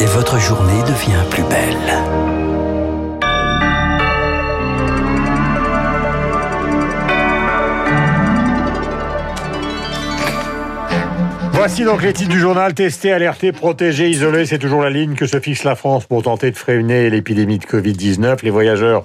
Et votre journée devient plus belle. Voici donc les titres du journal. Tester, alerter, protéger, isoler, c'est toujours la ligne que se fixe la France pour tenter de freiner l'épidémie de Covid-19. Les voyageurs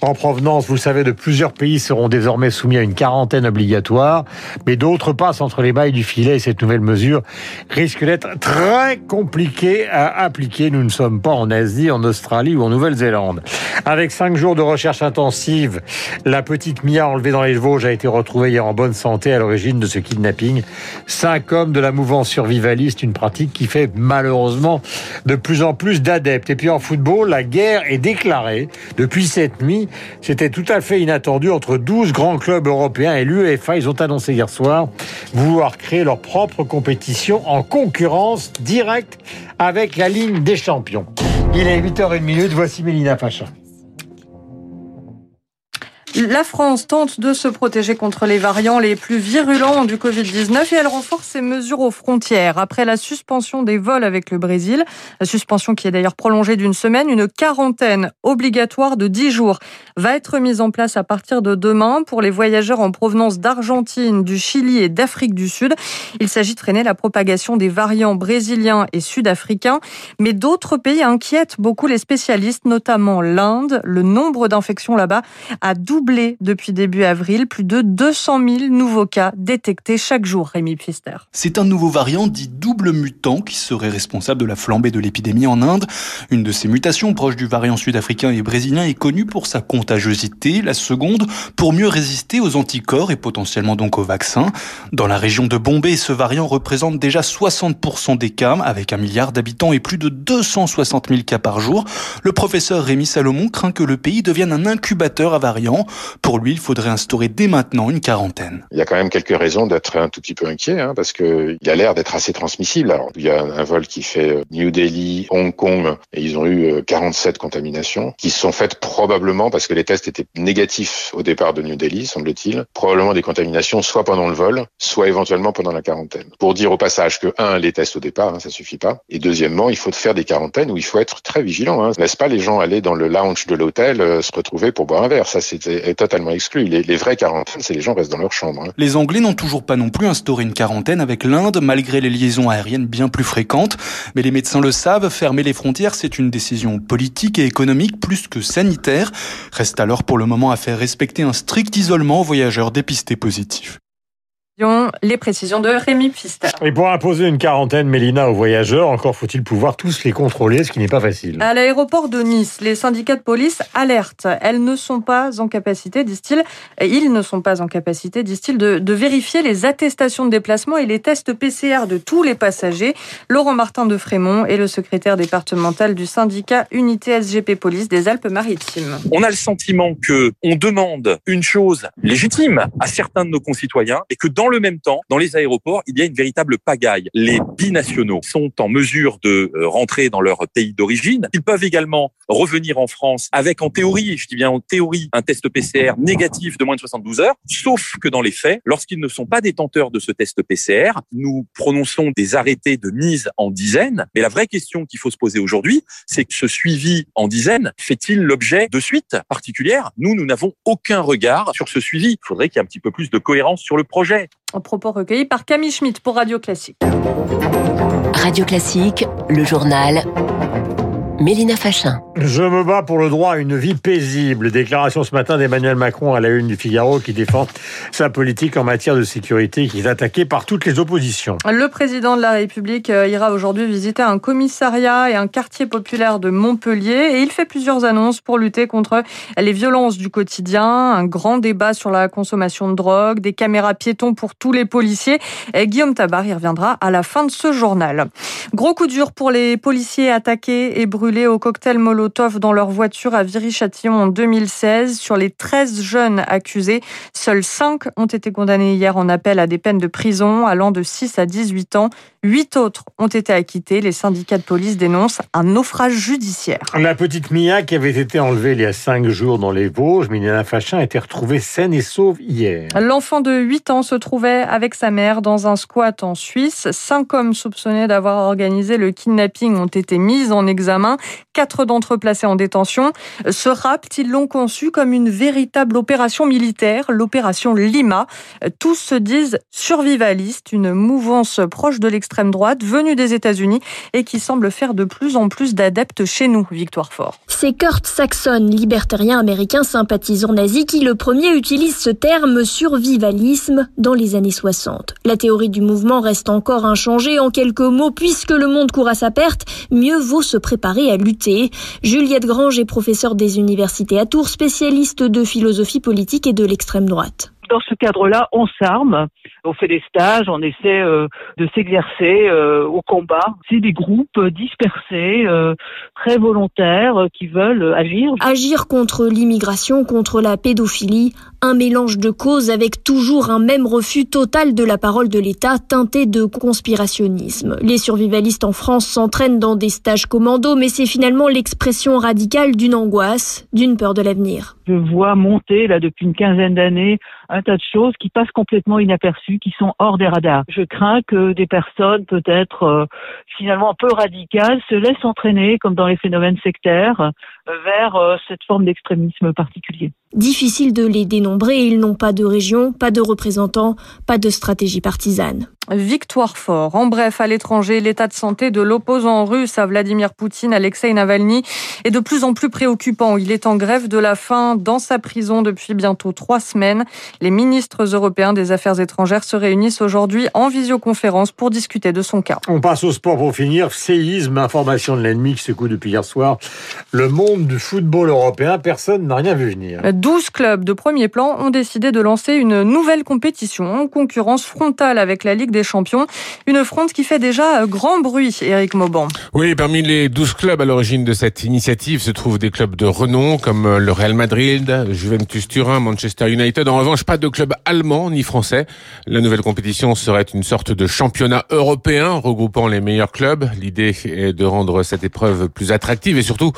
en provenance, vous savez, de plusieurs pays seront désormais soumis à une quarantaine obligatoire, mais d'autres passent entre les mailles du filet et cette nouvelle mesure risque d'être très compliquée à appliquer. Nous ne sommes pas en Asie, en Australie ou en Nouvelle-Zélande. Avec cinq jours de recherche intensive, la petite Mia enlevée dans les Vosges a été retrouvée hier en bonne santé à l'origine de ce kidnapping. Cinq hommes de la mouvance survivaliste, une pratique qui fait malheureusement de plus en plus d'adeptes. Et puis en football, la guerre est déclarée depuis cette nuit c'était tout à fait inattendu entre 12 grands clubs européens et l'UEFA. Ils ont annoncé hier soir vouloir créer leur propre compétition en concurrence directe avec la ligne des champions. Il est 8h01, voici Mélina Pacha. La France tente de se protéger contre les variants les plus virulents du Covid-19 et elle renforce ses mesures aux frontières. Après la suspension des vols avec le Brésil, la suspension qui est d'ailleurs prolongée d'une semaine, une quarantaine obligatoire de 10 jours va être mise en place à partir de demain pour les voyageurs en provenance d'Argentine, du Chili et d'Afrique du Sud. Il s'agit de freiner la propagation des variants brésiliens et sud-africains, mais d'autres pays inquiètent beaucoup les spécialistes, notamment l'Inde. Le nombre d'infections là-bas a doublé depuis début avril. Plus de 200 000 nouveaux cas détectés chaque jour, Rémi Pfister. C'est un nouveau variant dit double mutant qui serait responsable de la flambée de l'épidémie en Inde. Une de ces mutations proche du variant sud-africain et brésilien est connue pour sa contagiosité. La seconde, pour mieux résister aux anticorps et potentiellement donc aux vaccins. Dans la région de Bombay, ce variant représente déjà 60% des cas avec un milliard d'habitants et plus de 260 000 cas par jour. Le professeur Rémi Salomon craint que le pays devienne un incubateur à variants. Pour lui, il faudrait instaurer dès maintenant une quarantaine. Il y a quand même quelques raisons d'être un tout petit peu inquiet, hein, parce que il a l'air d'être assez transmissible. Alors, il y a un vol qui fait euh, New Delhi, Hong Kong, et ils ont eu 47 euh, contaminations, qui sont faites probablement parce que les tests étaient négatifs au départ de New Delhi, semble-t-il. Probablement des contaminations soit pendant le vol, soit éventuellement pendant la quarantaine. Pour dire au passage que, un, les tests au départ, hein, ça suffit pas. Et deuxièmement, il faut faire des quarantaines où il faut être très vigilant. Hein. Laisse pas les gens aller dans le lounge de l'hôtel euh, se retrouver pour boire un verre? Ça, c'était est totalement. Les, les vraies quarantaines, c'est les gens restent dans leur chambre. Hein. Les Anglais n'ont toujours pas non plus instauré une quarantaine avec l'Inde, malgré les liaisons aériennes bien plus fréquentes. Mais les médecins le savent, fermer les frontières, c'est une décision politique et économique plus que sanitaire. Reste alors pour le moment à faire respecter un strict isolement aux voyageurs dépistés positifs. Les précisions de Rémi Pfister. Et pour imposer une quarantaine, Mélina, aux voyageurs, encore faut-il pouvoir tous les contrôler, ce qui n'est pas facile. À l'aéroport de Nice, les syndicats de police alertent. Elles ne sont pas en capacité, disent-ils, ils ne sont pas en capacité, disent-ils, de, de, vérifier les attestations de déplacement et les tests PCR de tous les passagers. Laurent Martin de Frémont est le secrétaire départemental du syndicat Unité SGP Police des Alpes-Maritimes. On a le sentiment que on demande une chose légitime à certains de nos concitoyens et que dans dans le même temps, dans les aéroports, il y a une véritable pagaille. Les binationaux sont en mesure de euh, rentrer dans leur pays d'origine. Ils peuvent également revenir en France avec, en théorie, je dis bien en théorie, un test PCR négatif de moins de 72 heures, sauf que dans les faits, lorsqu'ils ne sont pas détenteurs de ce test PCR, nous prononçons des arrêtés de mise en dizaines. Mais la vraie question qu'il faut se poser aujourd'hui, c'est que ce suivi en dizaines fait-il l'objet de suites particulières? Nous, nous n'avons aucun regard sur ce suivi. Il faudrait qu'il y ait un petit peu plus de cohérence sur le projet. Un propos recueilli par Camille Schmitt pour Radio Classique. Radio Classique, le journal Mélina Fachin. Je me bats pour le droit à une vie paisible. Déclaration ce matin d'Emmanuel Macron à la une du Figaro qui défend sa politique en matière de sécurité qui est attaquée par toutes les oppositions. Le président de la République euh, ira aujourd'hui visiter un commissariat et un quartier populaire de Montpellier et il fait plusieurs annonces pour lutter contre les violences du quotidien, un grand débat sur la consommation de drogue, des caméras piétons pour tous les policiers. Et Guillaume Tabar y reviendra à la fin de ce journal. Gros coup dur pour les policiers attaqués et brûlés brûlés au cocktail Molotov dans leur voiture à Viry-Châtillon en 2016. Sur les 13 jeunes accusés, seuls 5 ont été condamnés hier en appel à des peines de prison allant de 6 à 18 ans. Huit autres ont été acquittés. Les syndicats de police dénoncent un naufrage judiciaire. La petite Mia qui avait été enlevée il y a cinq jours dans les Vosges, Milena Fachin, a été retrouvée saine et sauve hier. L'enfant de 8 ans se trouvait avec sa mère dans un squat en Suisse. Cinq hommes soupçonnés d'avoir organisé le kidnapping ont été mis en examen. Quatre d'entre eux placés en détention. Ce rapt, ils l'ont conçu comme une véritable opération militaire, l'opération Lima. Tous se disent survivalistes, une mouvance proche de l'extrême extrême droite venue des États-Unis et qui semble faire de plus en plus d'adeptes chez nous, Victoire Fort. C'est Kurt Saxon, libertarien américain sympathisant nazi, qui le premier utilise ce terme survivalisme dans les années 60. La théorie du mouvement reste encore inchangée en quelques mots, puisque le monde court à sa perte, mieux vaut se préparer à lutter. Juliette Grange est professeure des universités à Tours, spécialiste de philosophie politique et de l'extrême droite dans ce cadre-là, on s'arme, on fait des stages, on essaie euh, de s'exercer euh, au combat. C'est des groupes dispersés, euh, très volontaires, qui veulent agir. Agir contre l'immigration, contre la pédophilie, un mélange de causes avec toujours un même refus total de la parole de l'État teinté de conspirationnisme. Les survivalistes en France s'entraînent dans des stages commando, mais c'est finalement l'expression radicale d'une angoisse, d'une peur de l'avenir. Je vois monter là depuis une quinzaine d'années un tas de choses qui passent complètement inaperçues, qui sont hors des radars. Je crains que des personnes peut-être euh, finalement un peu radicales se laissent entraîner, comme dans les phénomènes sectaires, euh, vers euh, cette forme d'extrémisme particulier. Difficile de les dénombrer, ils n'ont pas de région, pas de représentants, pas de stratégie partisane. Victoire fort. En bref, à l'étranger, l'état de santé de l'opposant russe à Vladimir Poutine, Alexei Navalny, est de plus en plus préoccupant. Il est en grève de la faim dans sa prison depuis bientôt trois semaines. Les ministres européens des Affaires étrangères se réunissent aujourd'hui en visioconférence pour discuter de son cas. On passe au sport pour finir. Séisme, information de l'ennemi qui secoue depuis hier soir le monde du football européen. Personne n'a rien vu venir. 12 clubs de premier plan ont décidé de lancer une nouvelle compétition en concurrence frontale avec la Ligue des Champions. Une fronte qui fait déjà grand bruit, Eric Mauban. Oui, parmi les 12 clubs à l'origine de cette initiative se trouvent des clubs de renom comme le Real Madrid, Juventus Turin, Manchester United. En revanche, pas de club allemand ni français. La nouvelle compétition serait une sorte de championnat européen regroupant les meilleurs clubs. L'idée est de rendre cette épreuve plus attractive et surtout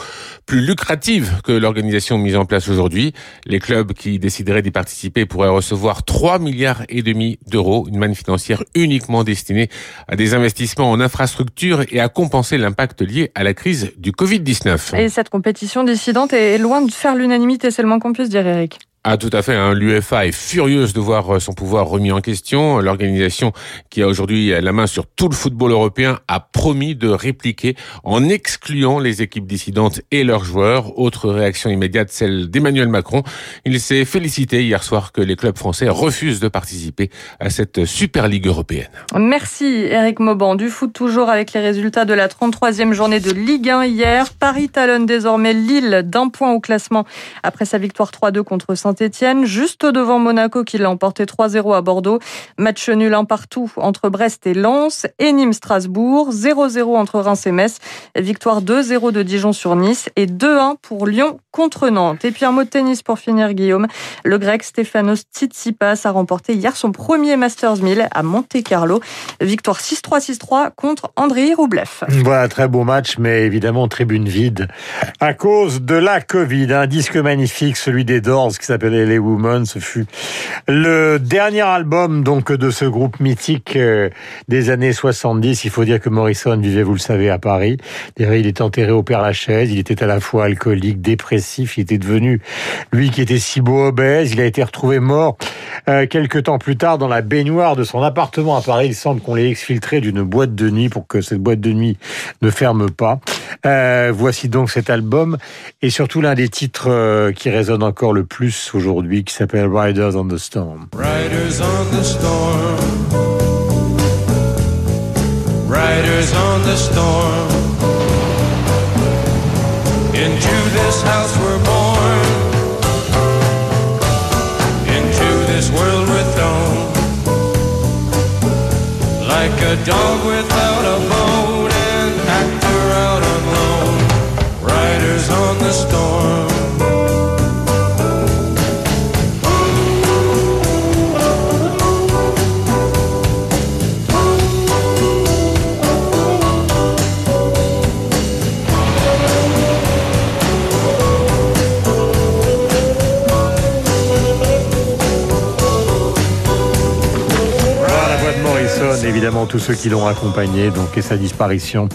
plus lucrative que l'organisation mise en place aujourd'hui. Les clubs qui décideraient d'y participer pourraient recevoir 3 milliards et demi d'euros, une manne financière uniquement destinée à des investissements en infrastructures et à compenser l'impact lié à la crise du Covid-19. Et cette compétition dissidente est loin de faire l'unanimité, c'est le qu'on puisse dire, Eric. Ah tout à fait, hein. l'UFA est furieuse de voir euh, son pouvoir remis en question. L'organisation qui a aujourd'hui la main sur tout le football européen a promis de répliquer en excluant les équipes dissidentes et leurs joueurs. Autre réaction immédiate, celle d'Emmanuel Macron. Il s'est félicité hier soir que les clubs français refusent de participer à cette Super Ligue européenne. Merci Eric Mauban. Du foot toujours avec les résultats de la 33e journée de Ligue 1 hier. Paris talonne désormais Lille d'un point au classement après sa victoire 3-2 contre saint Saint-Etienne, juste devant Monaco qui l'a emporté 3-0 à Bordeaux. Match nul un partout entre Brest et Lens et Nîmes-Strasbourg. 0-0 entre Reims et Metz. Victoire 2-0 de Dijon sur Nice et 2-1 pour Lyon contre Nantes. Et puis un mot de tennis pour finir, Guillaume. Le grec Stefanos Tsitsipas a remporté hier son premier Masters 1000 à Monte-Carlo. Victoire 6-3, 6-3 contre Andrei Roublev. Voilà, très beau match, mais évidemment tribune vide à cause de la Covid. Un disque magnifique, celui des Doors, qui s'appelle les Women. Ce fut le dernier album donc de ce groupe mythique euh, des années 70. Il faut dire que Morrison vivait, vous le savez, à Paris. Il est enterré au Père Lachaise. Il était à la fois alcoolique, dépressif. Il était devenu, lui qui était si beau obèse, il a été retrouvé mort euh, quelques temps plus tard dans la baignoire de son appartement à Paris. Il semble qu'on l'ait exfiltré d'une boîte de nuit pour que cette boîte de nuit ne ferme pas. Euh, voici donc cet album et surtout l'un des titres euh, qui résonne encore le plus aujourd'hui qui s'appelle Riders on the Storm. Riders on the Storm. Riders on the Storm. Into this house we're born. Into this world we're thrown. Like a dog without a bone. Ah, la voix de Morrison, évidemment tous ceux qui l'ont accompagné, donc et sa disparition.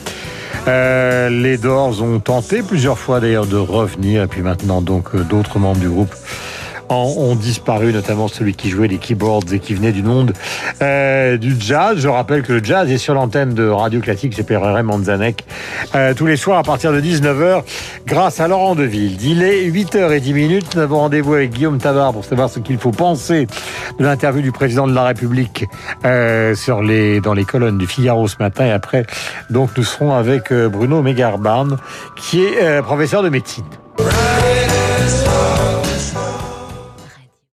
Euh, les Doors ont tenté plusieurs fois d'ailleurs de revenir. Et puis maintenant donc euh, d'autres membres du groupe ont disparu, notamment celui qui jouait les keyboards et qui venait du monde euh, du jazz. Je rappelle que le jazz est sur l'antenne de Radio Classique, c'est Raymond Zanek, euh, tous les soirs à partir de 19h, grâce à Laurent Deville. Il est 8h10 minutes. Nous avons rendez-vous avec Guillaume Tabar pour savoir ce qu'il faut penser de l'interview du président de la République euh, sur les, dans les colonnes du Figaro ce matin. Et après, donc, nous serons avec euh, Bruno Megarbarn, qui est euh, professeur de médecine.